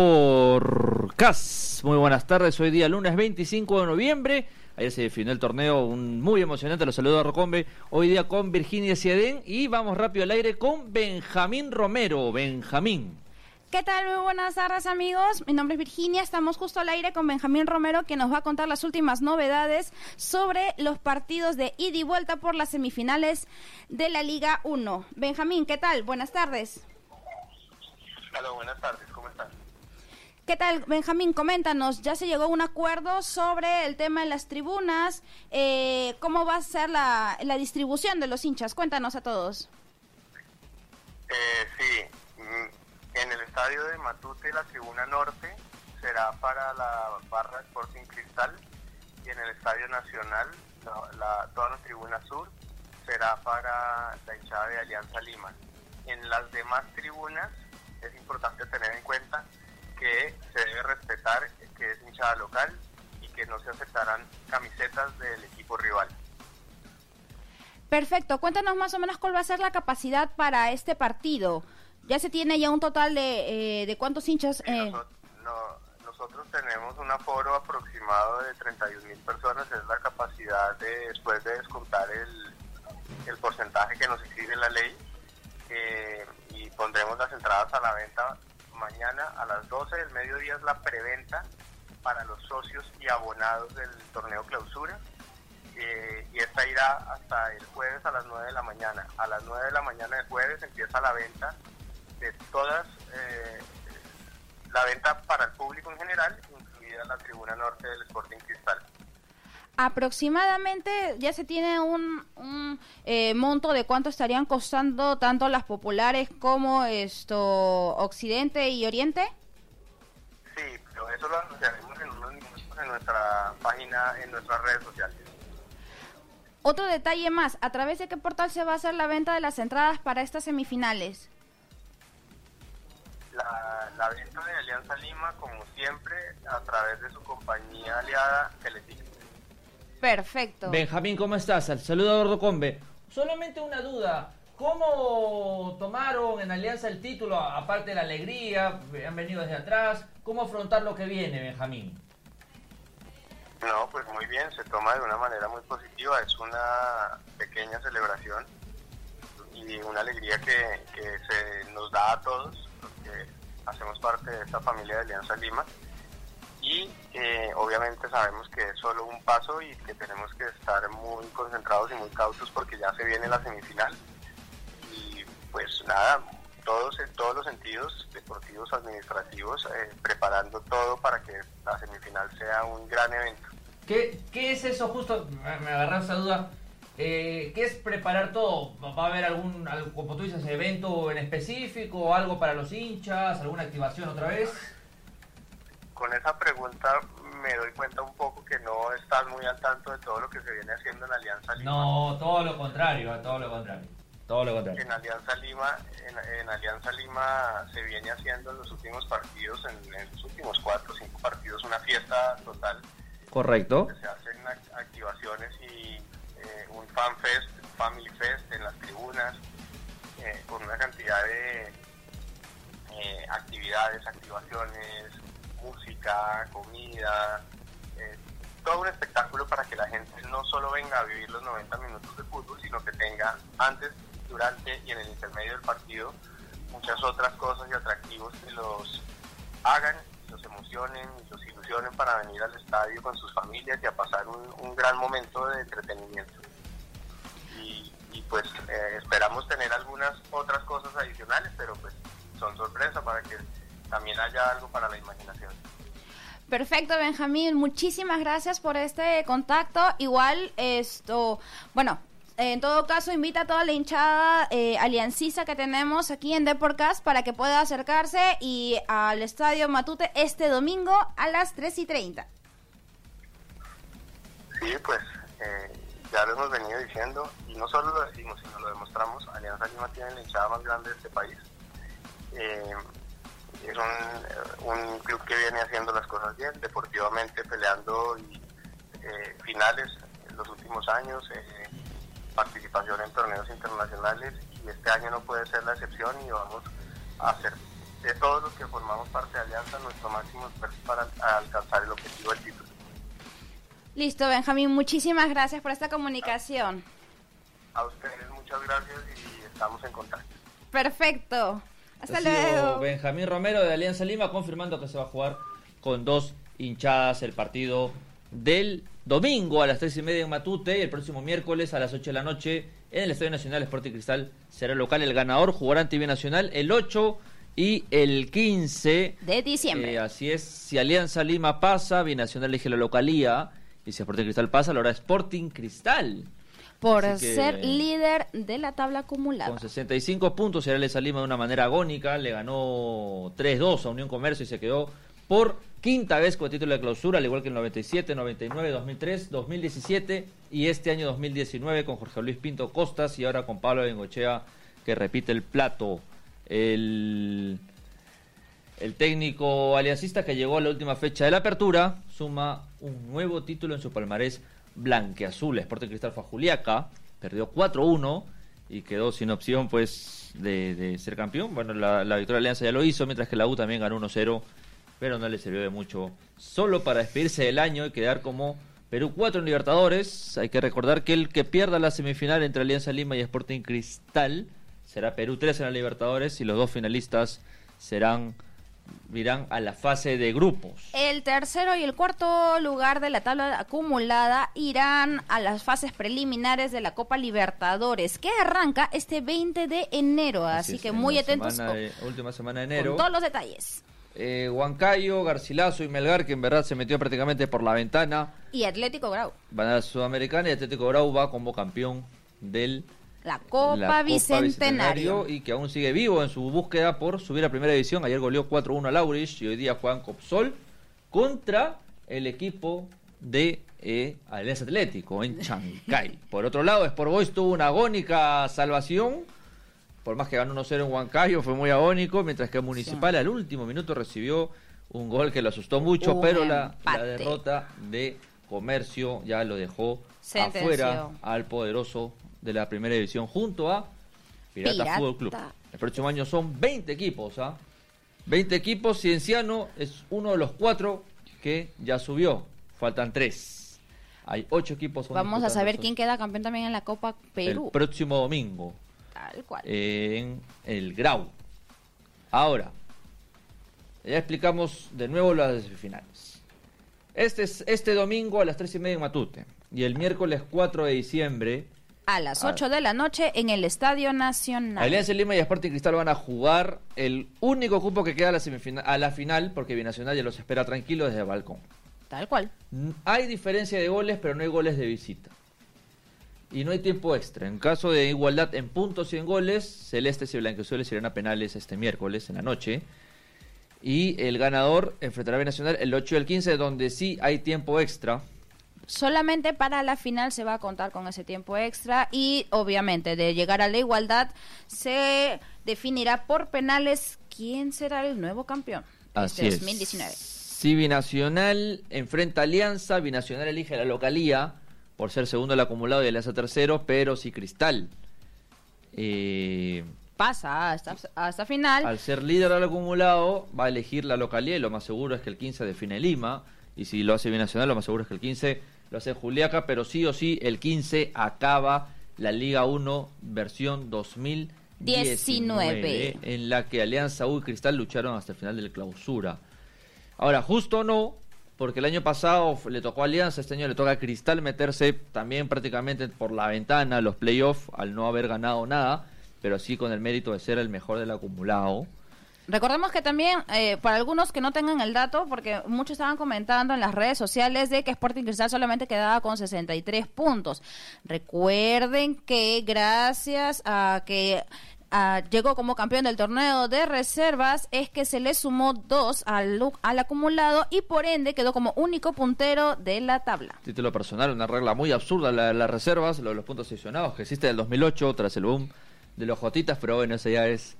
por CAS. Muy buenas tardes, hoy día lunes 25 de noviembre. Ayer se definió el torneo, un muy emocionante, los saludo a Rocombe. Hoy día con Virginia Ciadén y vamos rápido al aire con Benjamín Romero. Benjamín. ¿Qué tal? Muy buenas tardes amigos. Mi nombre es Virginia. Estamos justo al aire con Benjamín Romero que nos va a contar las últimas novedades sobre los partidos de ida y vuelta por las semifinales de la Liga 1. Benjamín, ¿qué tal? Buenas tardes. Hola, buenas tardes. ¿Qué tal, Benjamín? Coméntanos, ya se llegó a un acuerdo sobre el tema de las tribunas, eh, cómo va a ser la, distribución de los hinchas. Cuéntanos a todos. Eh, sí, mm, en el estadio de Matute la tribuna norte será para la barra Sporting Cristal y en el estadio nacional toda la tribuna sur será para la hinchada de Alianza Lima. En las demás tribunas es importante tener en cuenta que se debe respetar que es hinchada local y que no se aceptarán camisetas del equipo rival. Perfecto, cuéntanos más o menos cuál va a ser la capacidad para este partido. Ya se tiene ya un total de, eh, de cuántos hinchas. Eh... nosotros, no, nosotros tenemos un aforo aproximado de 31 mil personas, es la capacidad de después de descontar el, el porcentaje que nos exige la ley. Eh, y pondremos las entradas a la venta mañana a las 12 del mediodía es la preventa para los socios y abonados del torneo clausura eh, y esta irá hasta el jueves a las 9 de la mañana. A las 9 de la mañana del jueves empieza la venta de todas, eh, la venta para el público en general, incluida la tribuna norte del Sporting Cristal aproximadamente ya se tiene un, un eh, monto de cuánto estarían costando tanto las populares como esto Occidente y Oriente. Sí, pero eso lo anunciaremos en en nuestra página, en nuestras redes sociales. Otro detalle más, ¿a través de qué portal se va a hacer la venta de las entradas para estas semifinales? La, la venta de Alianza Lima, como siempre, a través de su compañía aliada Teleticket. Perfecto. Benjamín, ¿cómo estás? Al saludo a Gordo Combe. Solamente una duda. ¿Cómo tomaron en Alianza el título, aparte de la alegría, han venido desde atrás? ¿Cómo afrontar lo que viene, Benjamín? No, pues muy bien, se toma de una manera muy positiva, es una pequeña celebración y una alegría que, que se nos da a todos, porque hacemos parte de esta familia de Alianza Lima y eh, obviamente sabemos que es solo un paso y que tenemos que estar muy concentrados y muy cautos porque ya se viene la semifinal y pues nada, todos en todos los sentidos deportivos, administrativos, eh, preparando todo para que la semifinal sea un gran evento. ¿Qué, qué es eso justo? Me esa duda. Eh, ¿Qué es preparar todo? ¿Va a haber algún, como tú dices, evento en específico, algo para los hinchas, alguna activación otra vez? Con esa pregunta me doy cuenta un poco que no estás muy al tanto de todo lo que se viene haciendo en Alianza Lima. No, todo lo contrario, todo lo contrario. Todo lo contrario. En Alianza Lima, en, en Alianza Lima se viene haciendo en los últimos partidos, en, en los últimos cuatro o cinco partidos, una fiesta total. Correcto. Se hacen activaciones y eh, un fan fest, family fest en las tribunas, eh, con una cantidad de eh, actividades, activaciones, música, comida, eh, todo un espectáculo para que la gente no solo venga a vivir los 90 minutos de fútbol, sino que tenga antes, durante y en el intermedio del partido muchas otras cosas y atractivos que los hagan, los emocionen y los ilusionen para venir al estadio con sus familias y a pasar un, gran momento de entretenimiento. Y, pues eh, esperamos tener algunas otras cosas adicionales, pero pues son sorpresa para que también haya algo para la imaginación. Perfecto, Benjamín. Muchísimas gracias por este contacto. Igual, esto, bueno, en todo caso, invita a toda la hinchada eh, aliancista que tenemos aquí en Deporcast para que pueda acercarse y al Estadio Matute este domingo a las 3 y 30. Sí, pues eh, ya lo hemos venido diciendo y no solo lo decimos, sino lo demostramos. Alianza Lima tiene la hinchada más grande de este país. Eh, es un, un, club que viene haciendo las cosas bien, deportivamente peleando y, eh, finales en los últimos años, eh, participación en torneos internacionales y este año no puede ser la excepción y vamos a hacer de todos los que formamos parte de Alianza nuestro máximo esfuerzo para alcanzar el objetivo del título. Listo, Benjamín, muchísimas gracias por esta comunicación. A ustedes muchas gracias y estamos en contacto. Perfecto. Hasta Ha luego. Benjamín Romero de Alianza Lima confirmando que se va a jugar con dos hinchadas el partido del domingo a las tres y media en Matute y el próximo miércoles a las 8 de la noche en el Estadio Nacional Sporting Cristal será local. El ganador jugará ante Binacional el 8 y el 15 De diciembre. Eh, así es, si Alianza Lima pasa, Binacional elige la localía y si Sporting Cristal pasa, lo hará Sporting Cristal. Por que- ser líder de la tabla acumulada. Con 65 puntos, Alianza Lima de una manera agónica, le ganó 3-2 a Unión Comercio y se quedó por quinta vez con el título de clausura, al igual que en 97, 99, 2003, 2017 y este año 2019 con Jorge Luis Pinto Costas y ahora con Pablo Bengochea que repite el plato. El, el técnico aliancista que llegó a la última fecha de la apertura suma un nuevo título en su palmarés blanqueazul. Sporting Cristal fue Juliaca, perdió 4-1 y quedó sin opción pues de, ser campeón. Bueno, la, la victoria Alianza ya lo hizo, mientras que la U también ganó 1-0, pero no le sirvió de mucho. Solo para despedirse del año y quedar como Perú 4 en Libertadores. Hay que recordar que el que pierda la semifinal entre Alianza Lima y Sporting Cristal será Perú 3 en la Libertadores y los dos finalistas serán irán a la fase de grupos. El tercero y el cuarto lugar de la tabla acumulada irán a las fases preliminares de la Copa Libertadores, que arranca este 20 de enero. Así, es, que muy atentos semana con, última semana de con enero. todos los detalles. Eh, Huancayo, Garcilaso y Melgar, que en verdad se metió prácticamente por la ventana, Y Atlético Grau, van a la Sudamericana y Atlético Grau va como campeón del la Copa, la Bicentenario. y que aún sigue vivo en su búsqueda por subir a primera división. Ayer goleó 4-1 a Laurich y hoy día juegan Copsol contra el equipo de eh, Alianza Atlético en Chancay. por otro lado, Sport Boys tuvo una agónica salvación. Por más que ganó 1-0 en Huancayo, fue muy agónico, mientras que Municipal al último minuto recibió un gol que lo asustó mucho, Un pero la, derrota de Comercio ya lo dejó Sentenció. afuera al poderoso de la primera división junto a Pirata, Pirata. Fútbol Club. El próximo año son 20 equipos, ¿ah? 20 equipos, Cienciano es uno de los cuatro que ya subió. Faltan tres. Hay ocho equipos. Vamos a saber quién queda campeón también en la Copa Perú. El próximo domingo Tal cual. en el Grau. Ahora, ya explicamos de nuevo las semifinales. Este es este domingo a las tres y media en Matute. Y el miércoles 4 de diciembre, a las a- 8 de la noche en el Estadio Nacional. Alianza Lima y Sporting Cristal van a jugar el único cupo que queda a la, a la final, porque Binacional ya los espera tranquilo desde el balcón. Tal cual. Hay diferencia de goles, pero no hay goles de visita. Y no hay tiempo extra. En caso de igualdad en puntos y en goles, Celestes y Blanqueazules irán a penales este miércoles en la noche. Y el ganador enfrentará a Binacional el 8 y el 15, donde sí hay tiempo extra. Solamente para la final se va a contar con ese tiempo extra y obviamente de llegar a la igualdad se definirá por penales quién será el nuevo campeón de Así este es. 2019. Si Binacional enfrenta Alianza, Binacional elige la localía por ser segundo el acumulado y Alianza tercero, pero si Cristal, eh, Pasa hasta, hasta final. al ser líder del acumulado, va a elegir la localía y lo más seguro es que el 15 define Lima. Y si lo hace Binacional, lo más seguro es que el 15 lo hace Juliaca, pero sí o sí el 15 acaba la Liga 1 versión 2019, 19. en la que Alianza U y Cristal lucharon hasta el final de la clausura. Ahora, justo no, porque el año pasado le tocó a Alianza, este año le toca a Cristal meterse también prácticamente por la ventana los playoffs al no haber ganado nada, pero sí con el mérito de ser el mejor del acumulado. Recordemos que también, eh, para algunos que no tengan el dato, porque muchos estaban comentando en las redes sociales de que Sporting Cristal solamente quedaba con 63 puntos. Recuerden que gracias a que ah, llegó como campeón del torneo de reservas, es que se le sumó dos al, al acumulado y por ende quedó como único puntero de la tabla. Título personal, una regla muy absurda, la de las reservas, lo los puntos seleccionados, que existe en el 2008 tras el boom de los Jotitas, pero bueno, esa ya es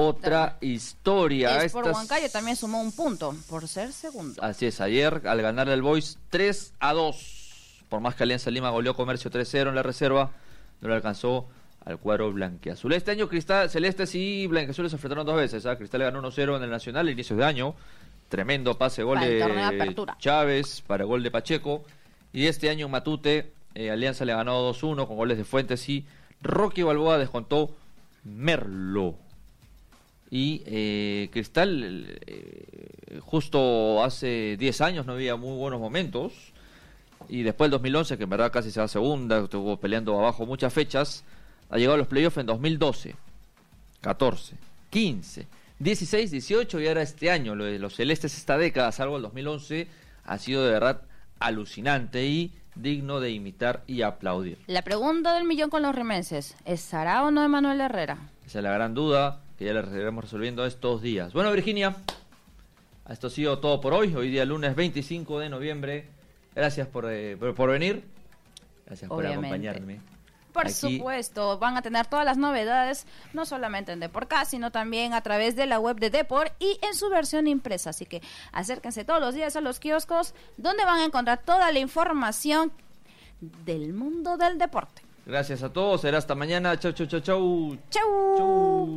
otra historia. Es por Estas- Huancayo también sumó un punto por ser segundo. Así es, ayer al ganar el Boys 3 a 2, por más que Alianza Lima goleó Comercio 3-0 en la reserva, no le alcanzó al cuadro blanqueazul. Este año Cristal, Celestes y Blanqueazules se enfrentaron dos veces. ¿ah? Cristal ganó 1-0 en el Nacional a inicios de año. Tremendo pase, gol Para de. Chávez para gol de Pacheco. Y este año en Matute, eh, Alianza le ganó 2-1 con goles de Fuentes y Rocky Balboa descontó Merlo. Y eh, Cristal, eh, justo hace 10 años no había muy buenos momentos. Y después del 2011, que en verdad casi se va a segunda, estuvo peleando abajo muchas fechas, ha llegado a los playoffs en 2012, 14, 15, 16, 18 y ahora este año. Lo de los celestes esta década, salvo el 2011, ha sido de verdad alucinante y digno de imitar y aplaudir. La pregunta del millón con los remenses, ¿estará o no Emanuel Herrera? Esa es la gran duda que ya la iremos resolviendo estos días. Bueno, Virginia, esto ha sido todo por hoy. Hoy día lunes 25 de noviembre. Gracias por, eh, por, por venir. Gracias por acompañarme. Por Aquí- supuesto, van a tener todas las novedades, no solamente en Deporcast, sino también a través de la web de Depor y en su versión impresa. Así que acérquense todos los días a los kioscos, donde van a encontrar toda la información del mundo del deporte. Gracias a todos. Será hasta mañana. Chau, chau, chau, chau. Chau. chau.